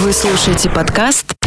Вы слушаете подкаст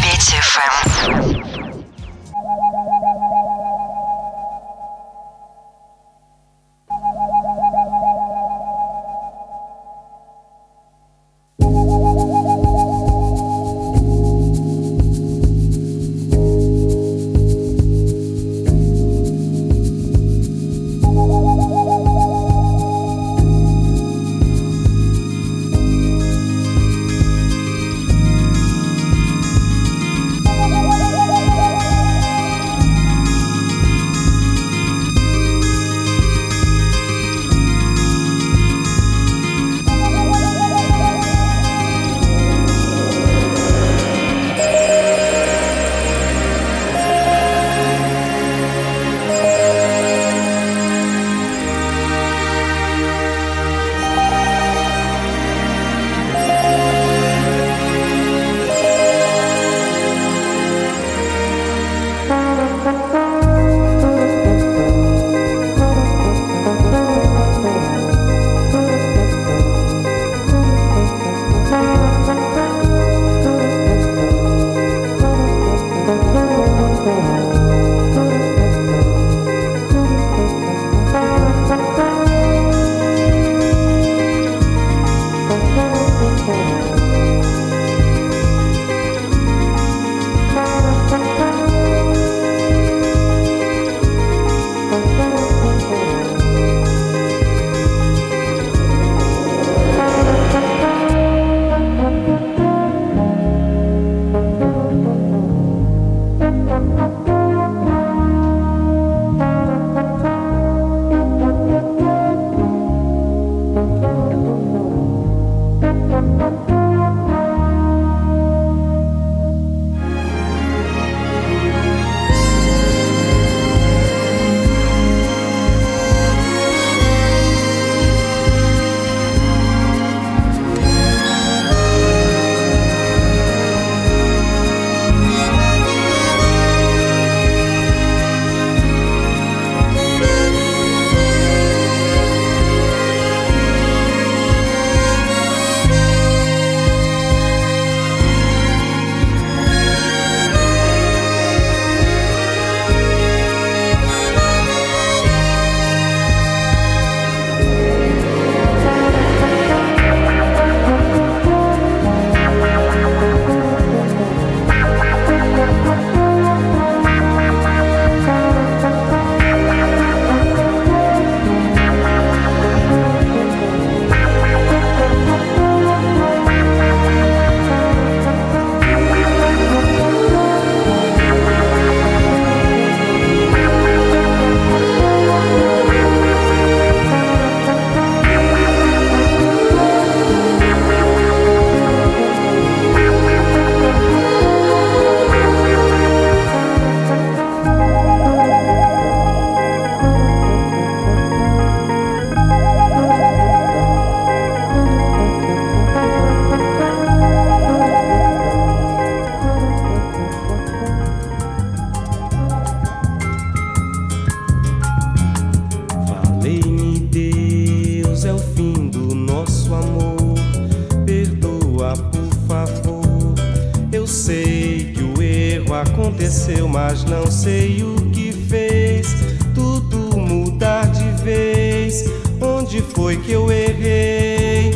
eu errei.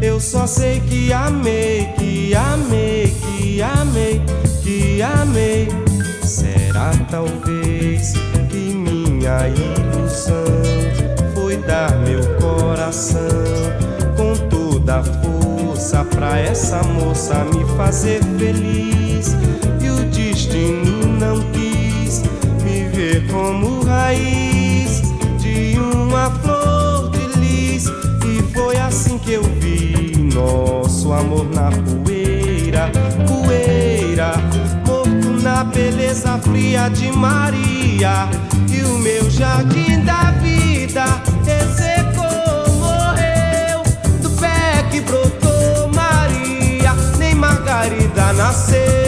Eu só sei que amei, que amei, que amei, que amei. Será talvez que minha ilusão foi dar meu coração com toda a força pra essa moça me fazer feliz. E o destino não quis me ver como raiz. amor na poeira, poeira, morto na beleza fria de Maria. E o meu jardim da vida execou, morreu, do pé que brotou Maria, nem Margarida nasceu.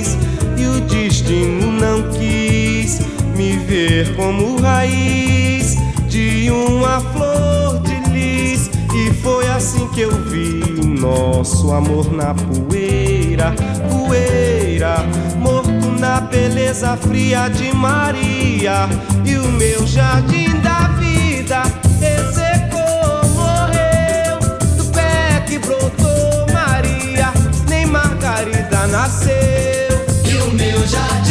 destino não quis me ver como raiz de uma flor de lis. E foi assim que eu vi nosso amor na poeira, poeira, morto na beleza fria de Maria. E o meu jardim da vida ressecou, morreu do pé que brotou Maria, nem Margarida nasceu e o meu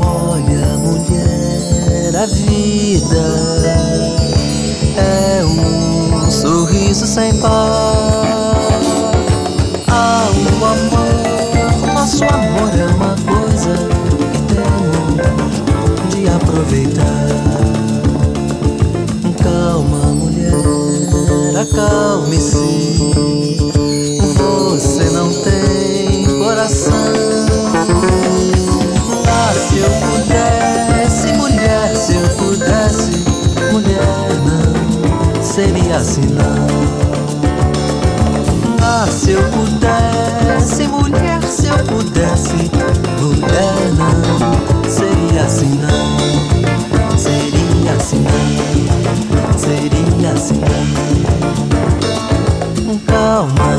Olha, mulher, a vida é um sorriso sem par. Ah, o amor, nosso amor é uma coisa que temos de aproveitar. Calma, mulher, acalme-se. Não. Ah, se eu pudesse, mulher, se eu pudesse, mulher, não seria assim não. Seria assim não. Seria assim não. Calma,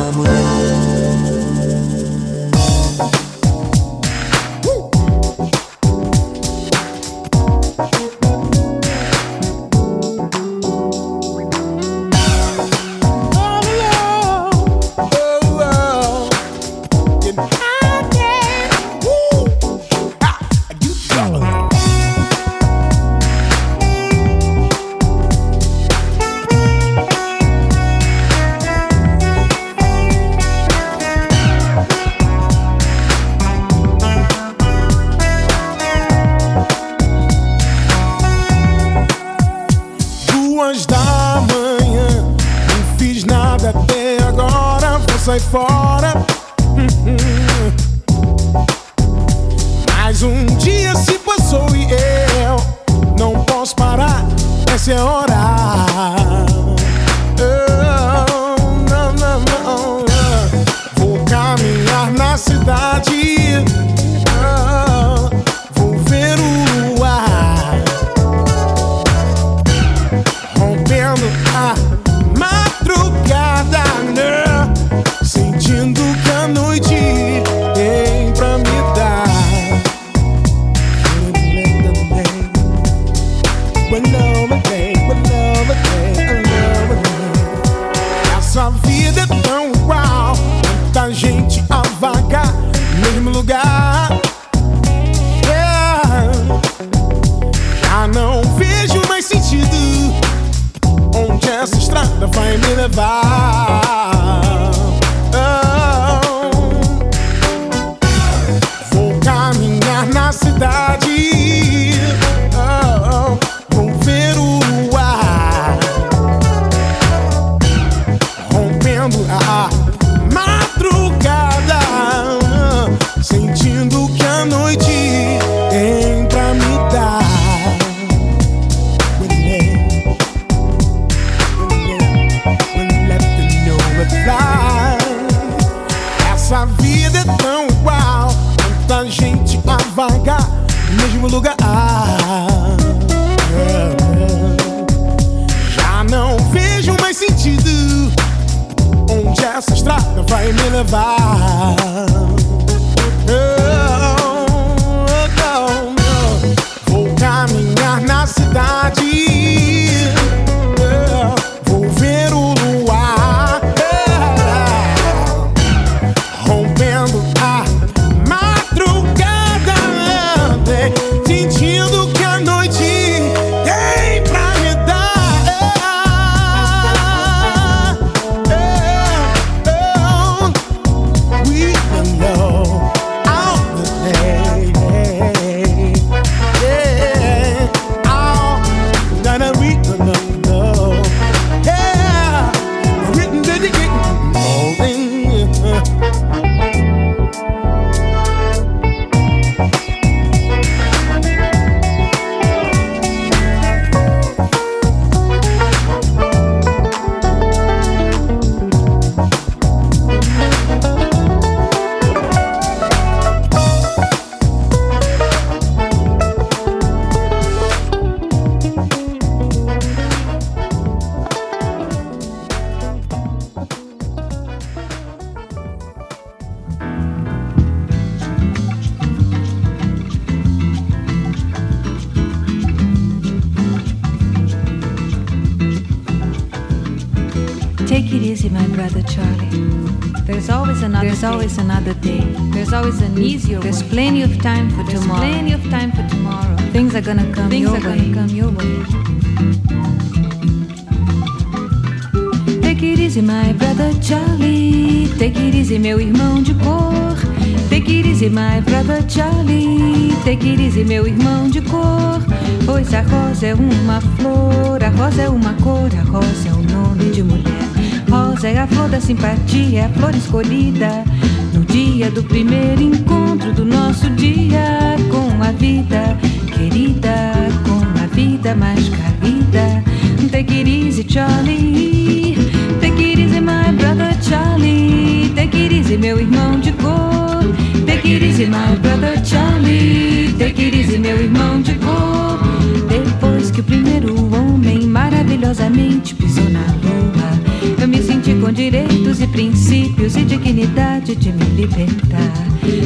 cidade. Always an easier. There's plenty of time for There's tomorrow. Plenty of time for tomorrow. Things are gonna come. Things your are way. gonna come your way. Take it easy, my brother Charlie. Take it easy, meu irmão de cor. Take it easy, my brother Charlie. Take it easy, meu irmão de cor. Pois a rosa é uma flor, a rosa é uma cor, a rosa é o nome de mulher. rosa é a flor da simpatia, é a flor escolhida. Dia do primeiro encontro do nosso dia com a vida querida, com a vida mais carida. Take it easy, Charlie. Take it easy, my brother Charlie. Take it easy, meu irmão de cor. Take it easy, my brother Charlie. Take it easy, meu irmão de cor. Depois que o primeiro homem maravilhosamente pisou eu me senti com direitos e princípios e dignidade de me libertar.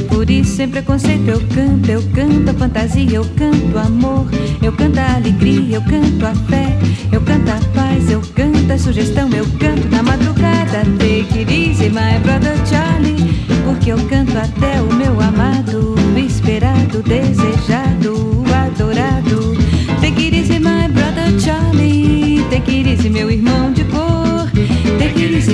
Por isso, sem preconceito, eu canto, eu canto a fantasia, eu canto amor, eu canto a alegria, eu canto a fé, eu canto a paz, eu canto a sugestão, eu canto na madrugada. Take it easy, my brother Charlie, porque eu canto até o meu amado, esperado, desejado,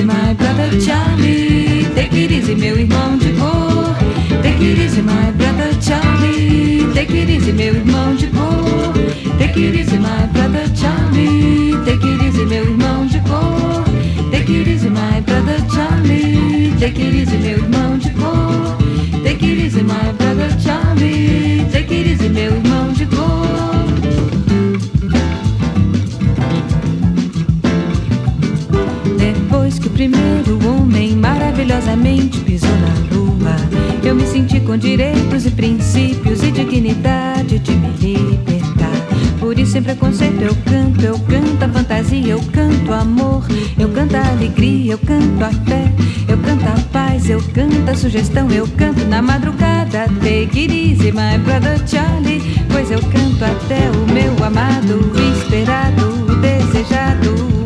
my brother Charlie, take it easy, meu irmão de cor. Take it easy, my brother Charlie. Take it easy, meu irmão de cor. Take it easy, my brother Charlie. Take it easy, meu irmão de cor. Take it easy, my brother Charlie. Take it easy, meu irmão de cor. Take it easy, my brother Charlie. Take it easy, meu irmão maravilhosamente pisou na lua, eu me senti com direitos e princípios e dignidade de me libertar. Por isso, sem preconceito, eu canto, eu canto a fantasia, eu canto amor, eu canto a alegria, eu canto a fé, eu canto a paz, eu canto a sugestão, eu canto na madrugada. Take it easy, my brother Charlie, pois eu canto até o meu amado, esperado, desejado,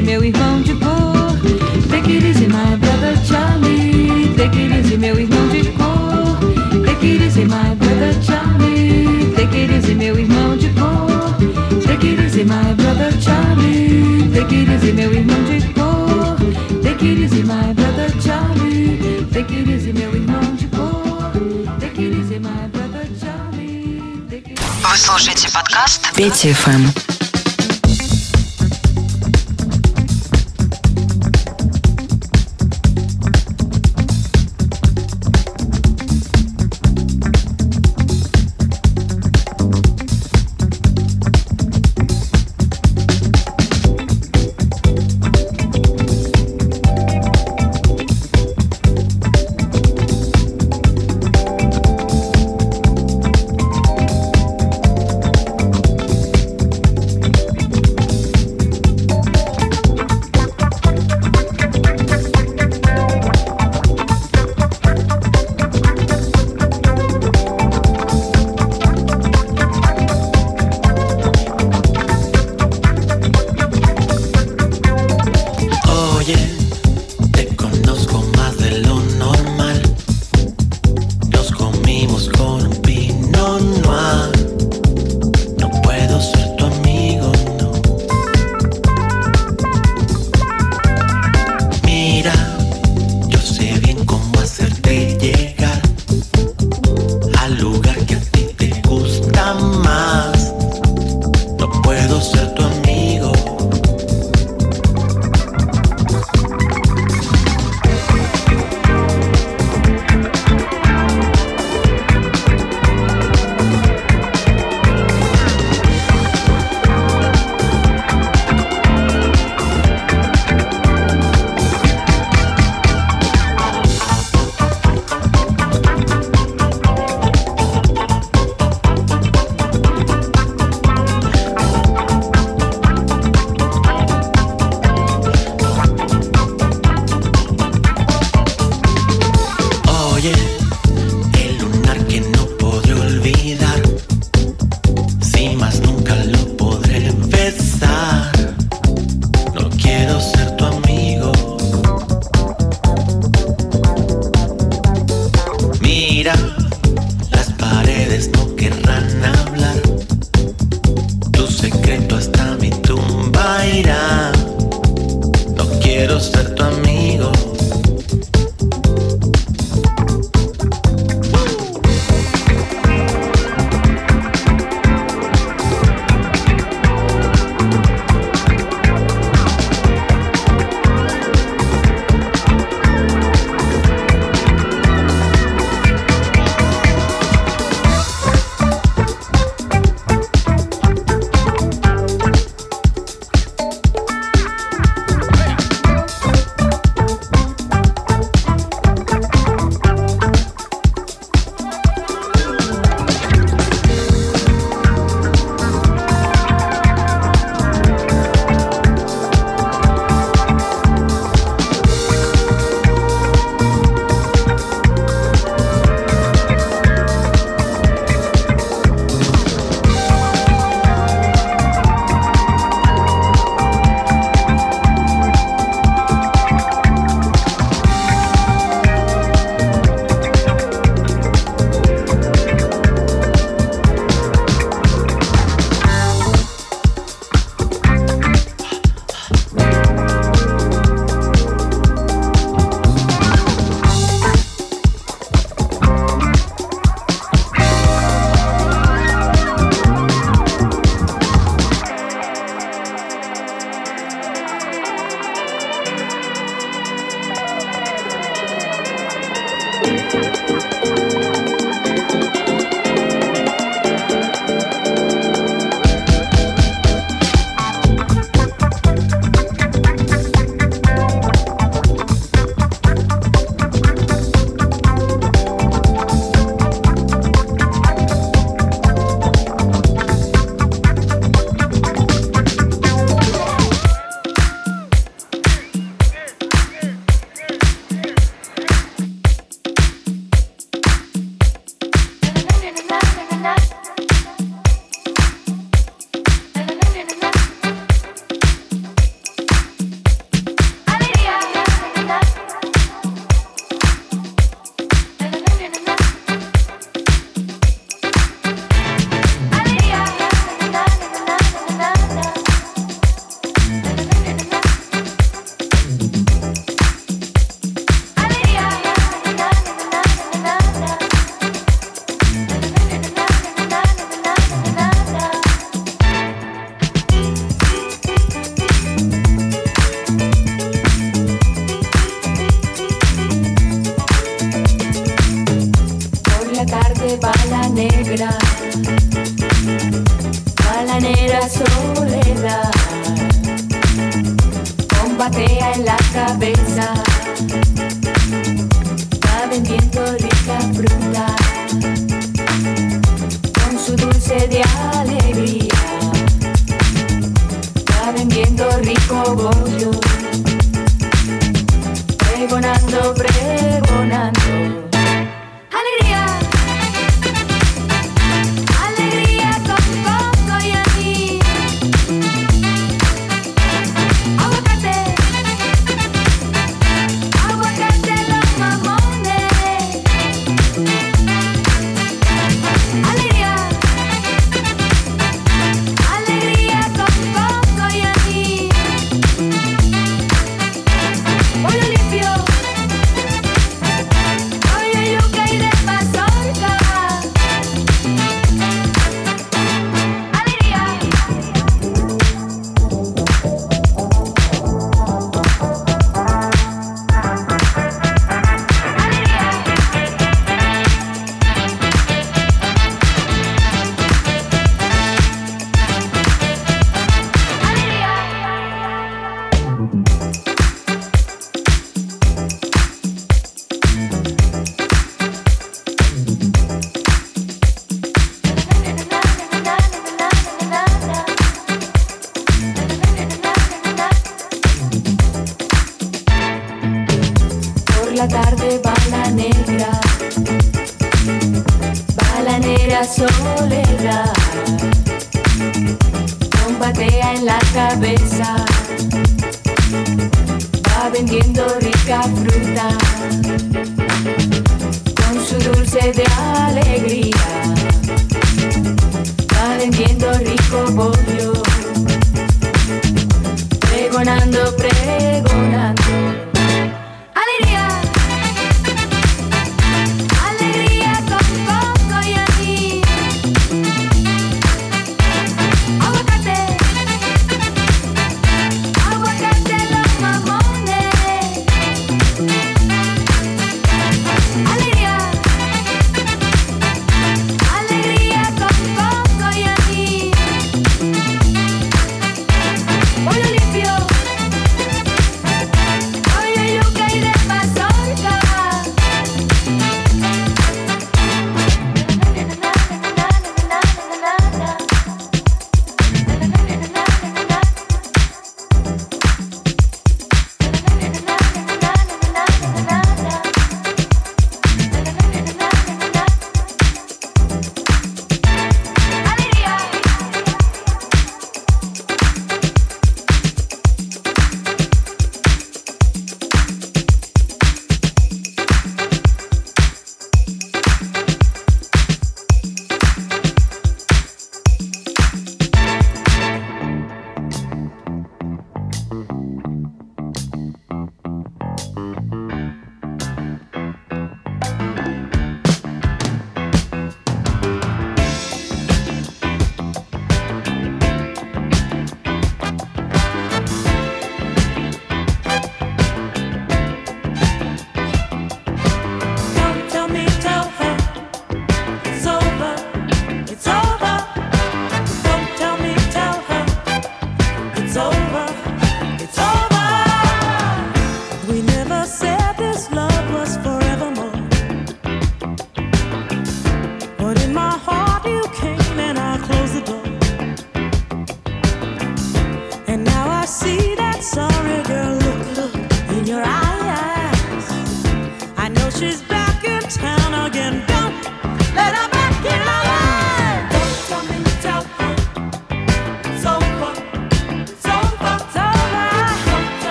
easy, meu irmão de cor. Take it easy, my brother Charlie. Take it easy, meu irmão de cor. Take it easy, my brother Charlie. Take it easy, meu irmão de cor. Take it easy, my brother Charlie. Take it easy, meu irmão de cor. Take it easy, my brother Charlie. Take it easy, meu irmão de cor. Take it easy, my brother Charlie. Take it Вы слушаете подкаст Пети ФМ.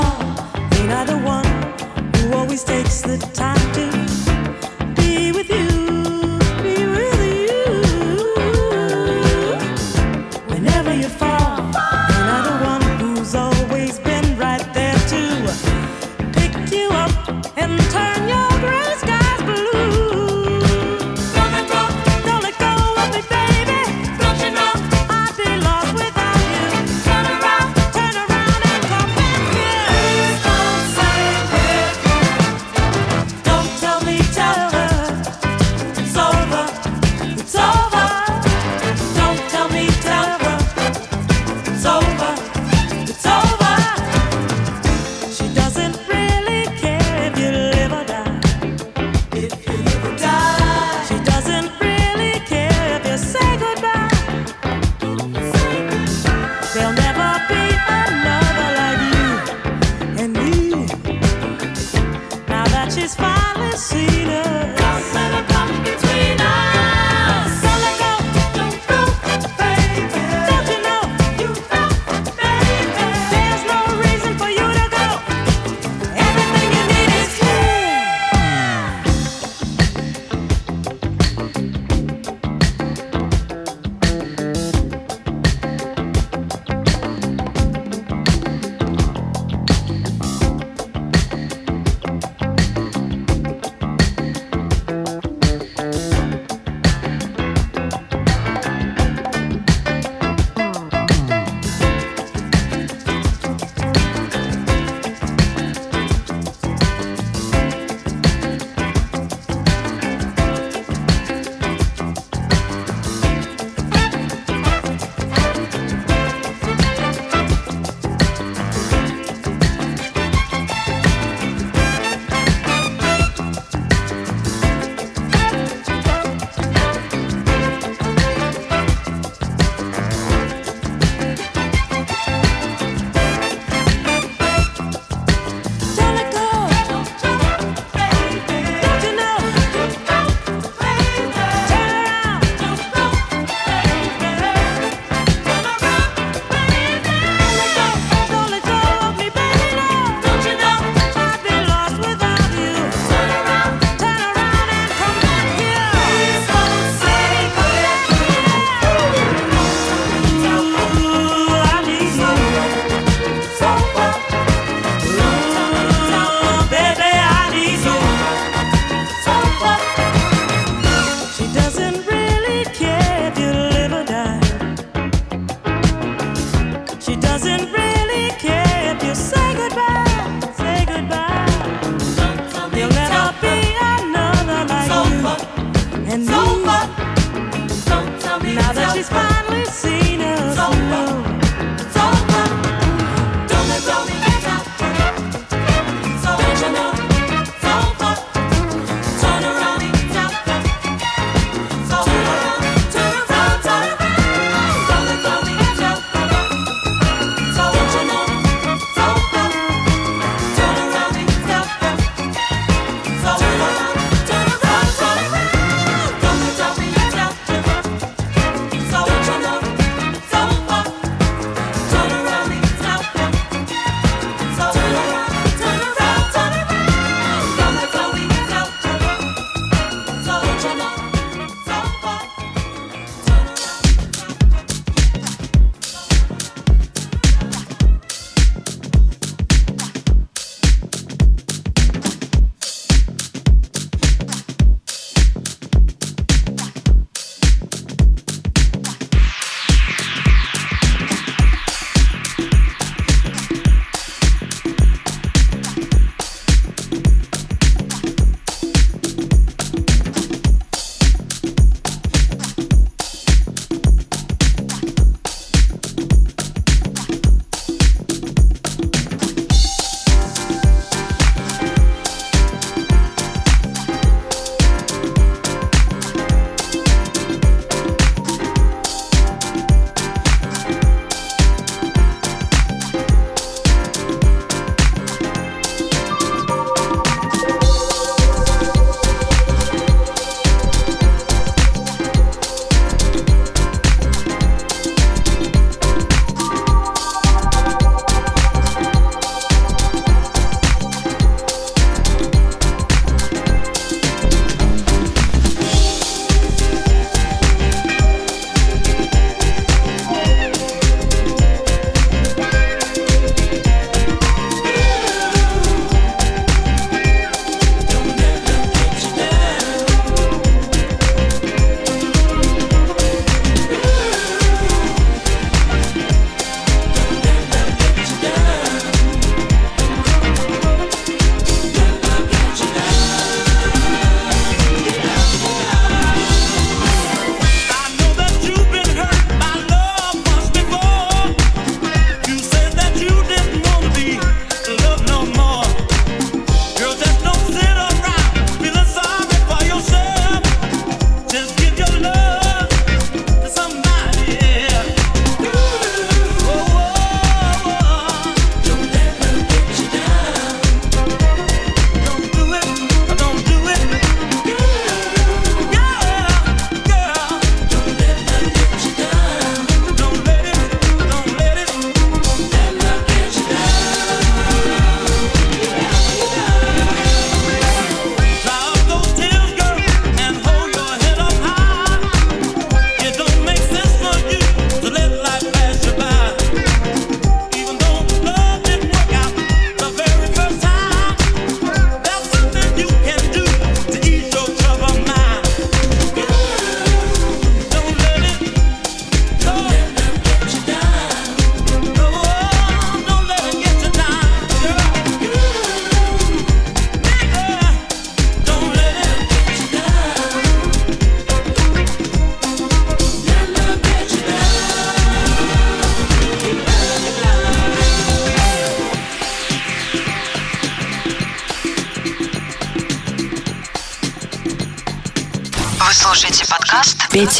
are. Ain't I the one who always takes the time to?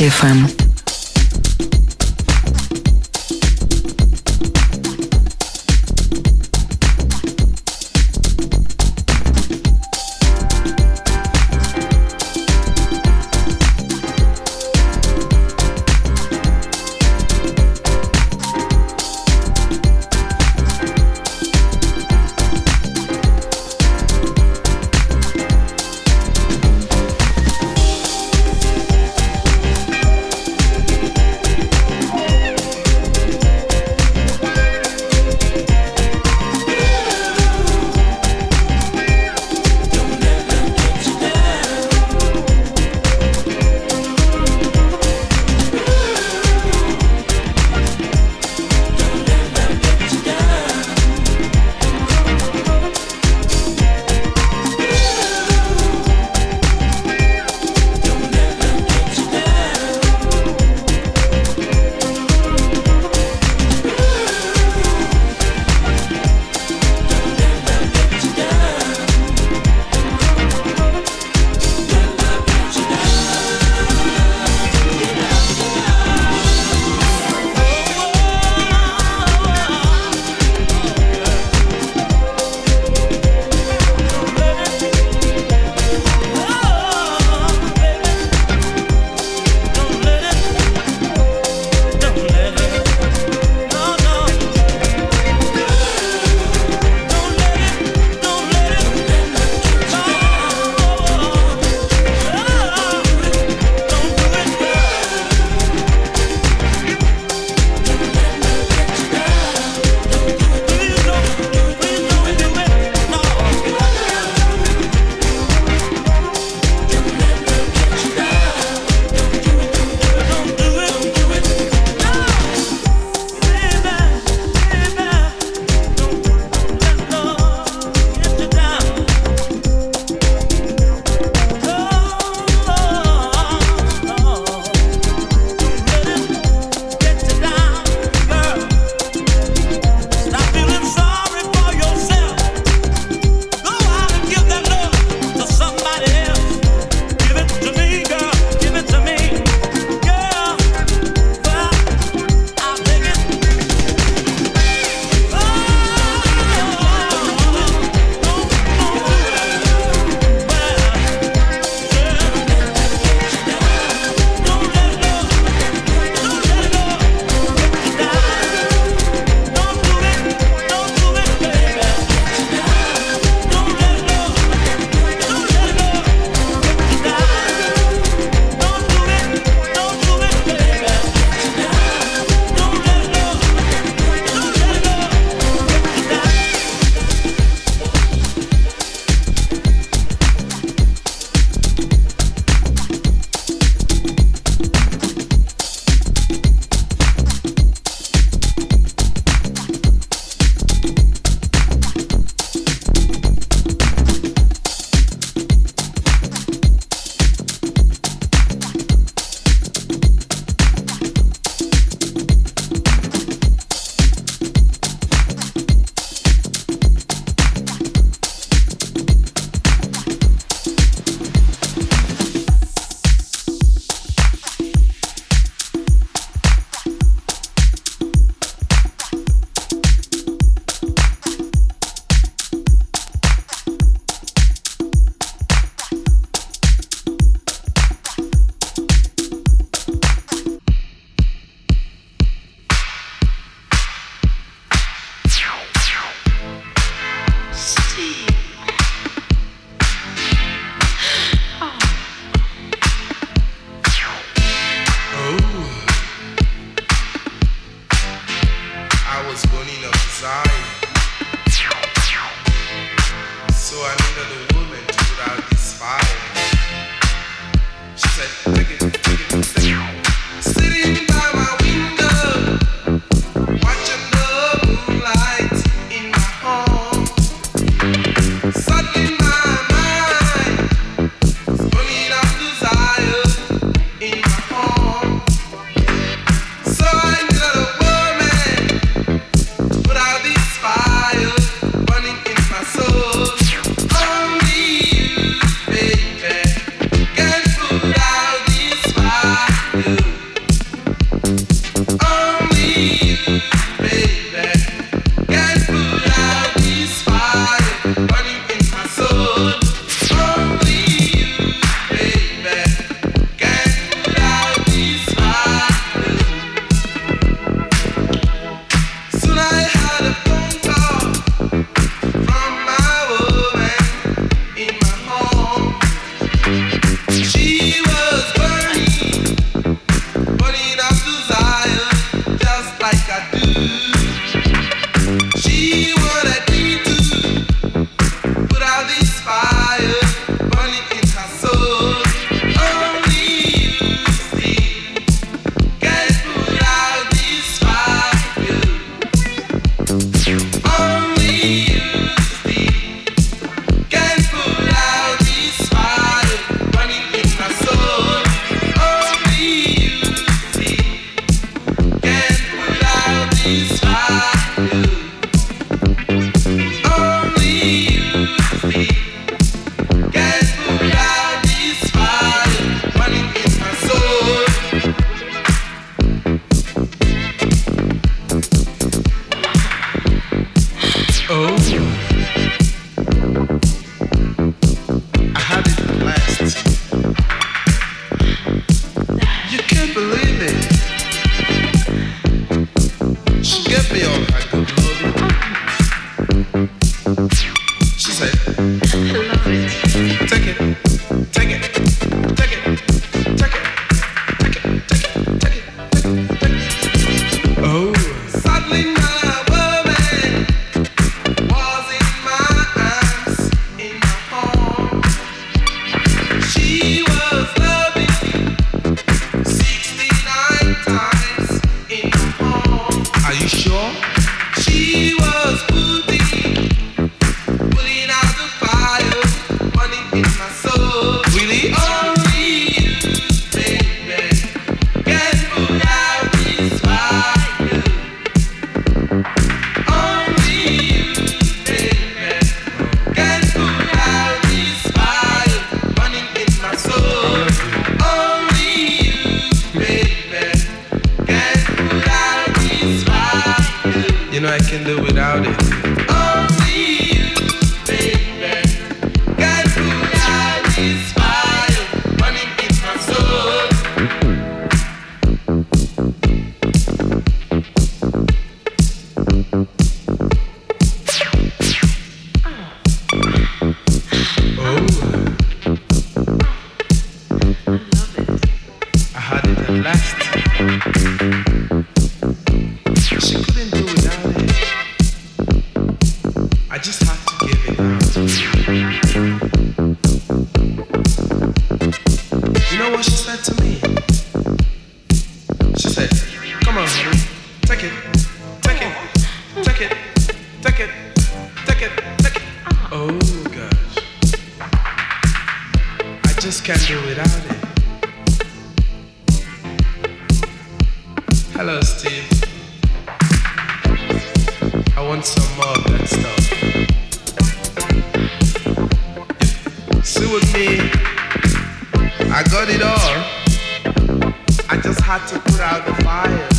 FM. Take it. had to put out the fire.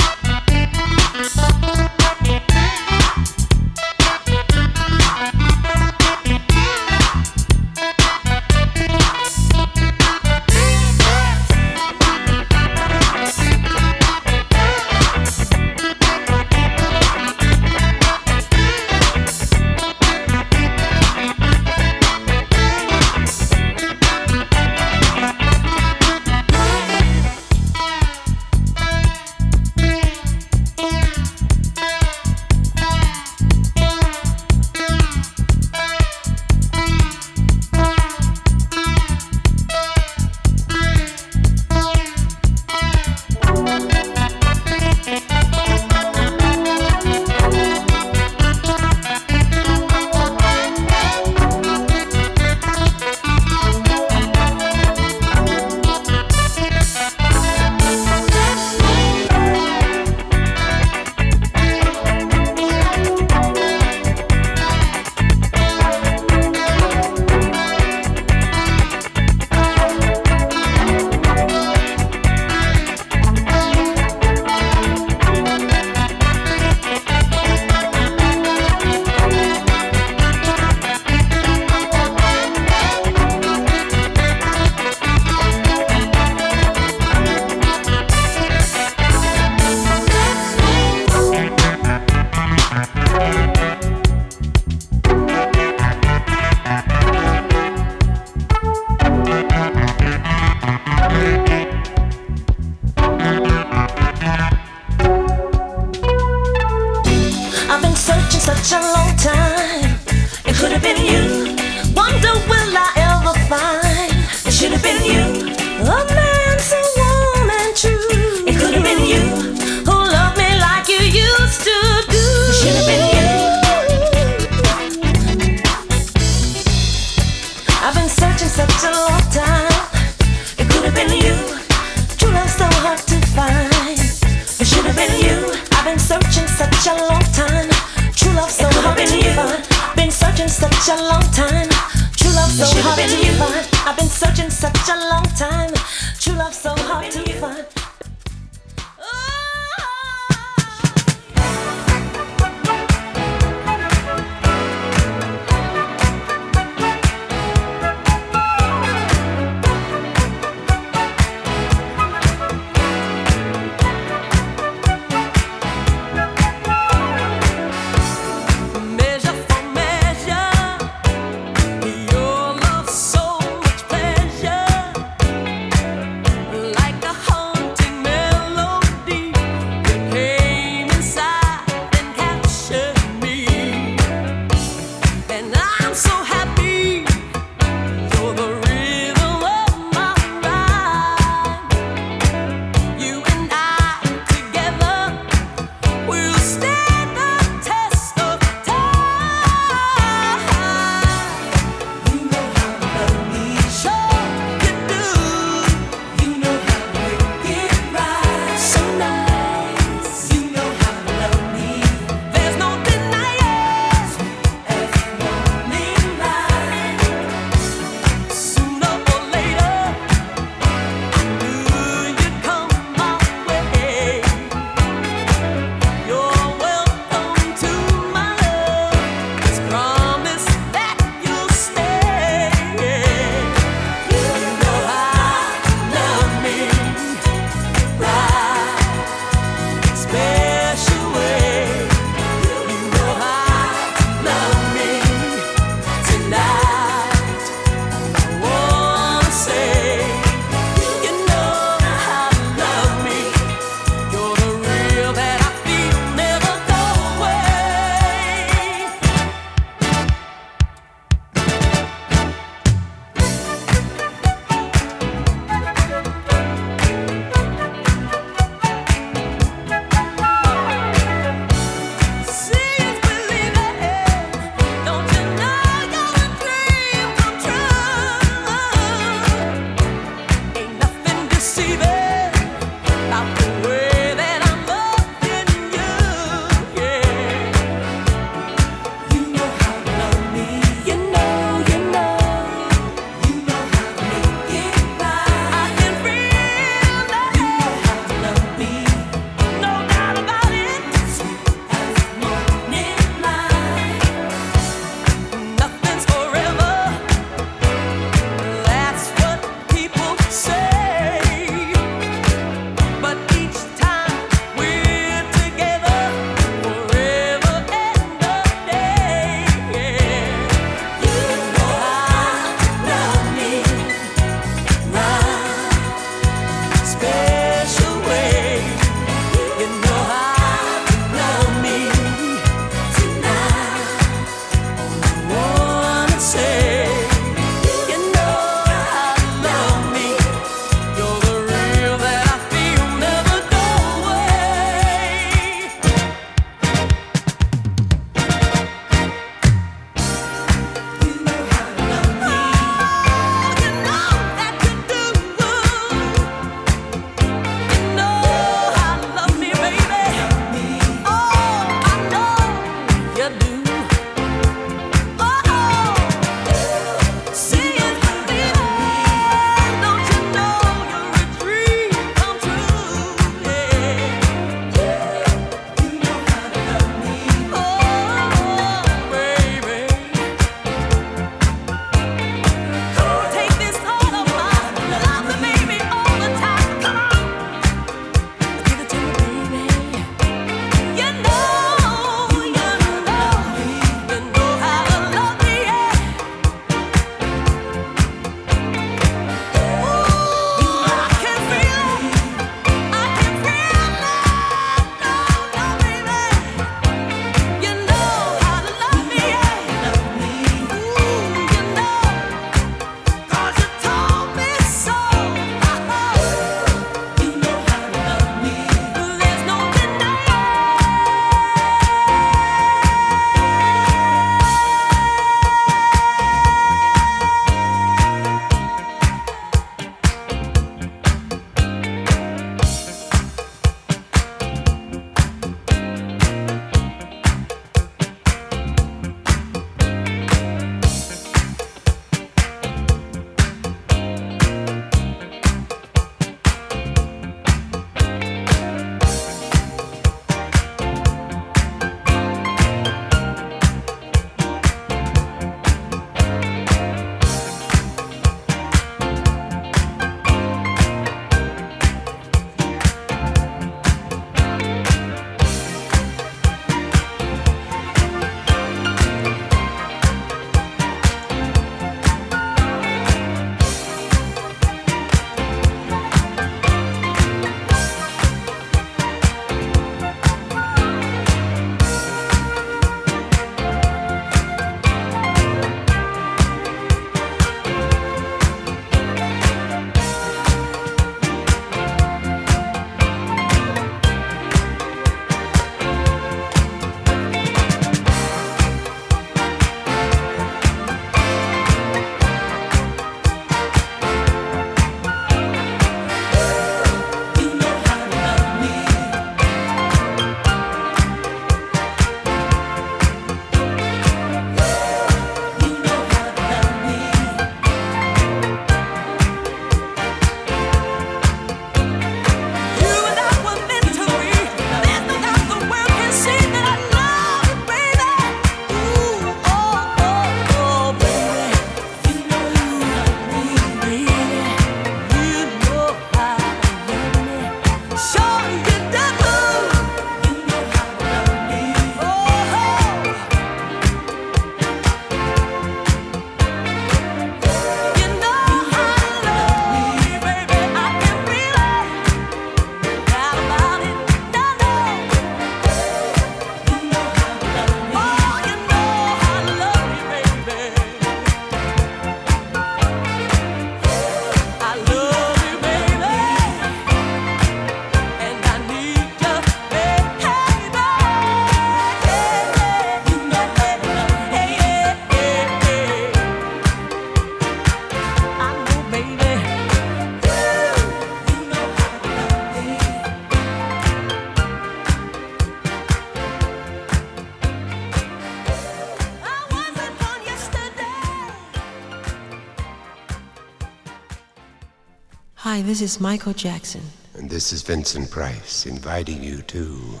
This is Michael Jackson. And this is Vincent Price inviting you to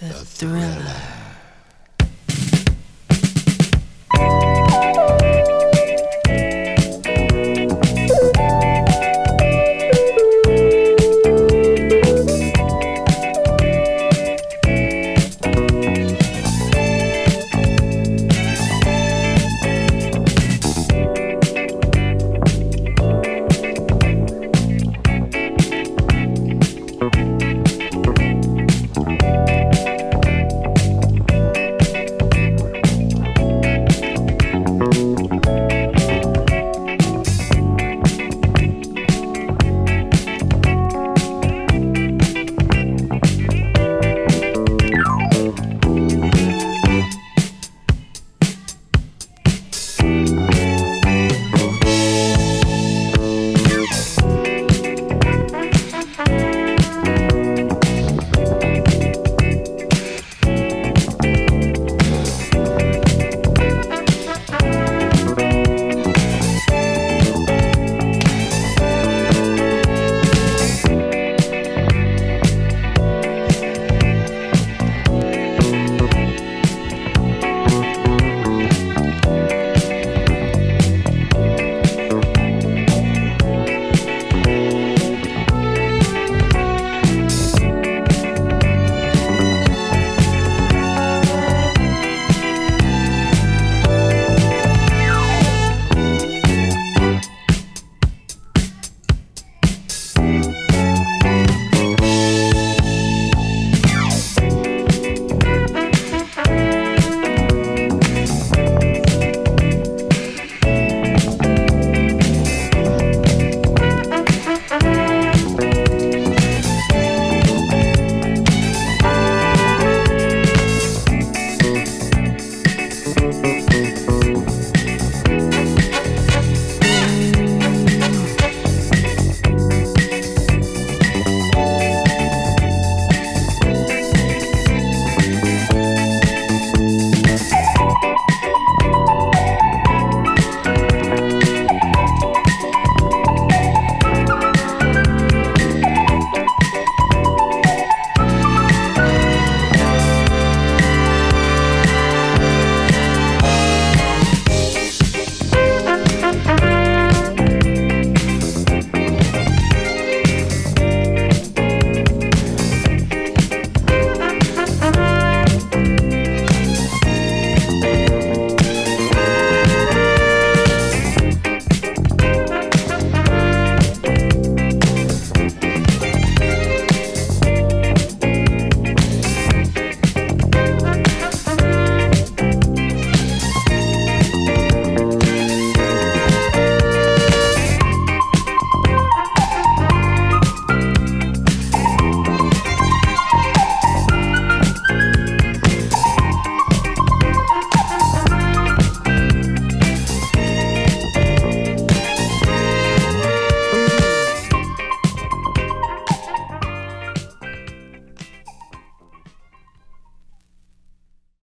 The, thriller.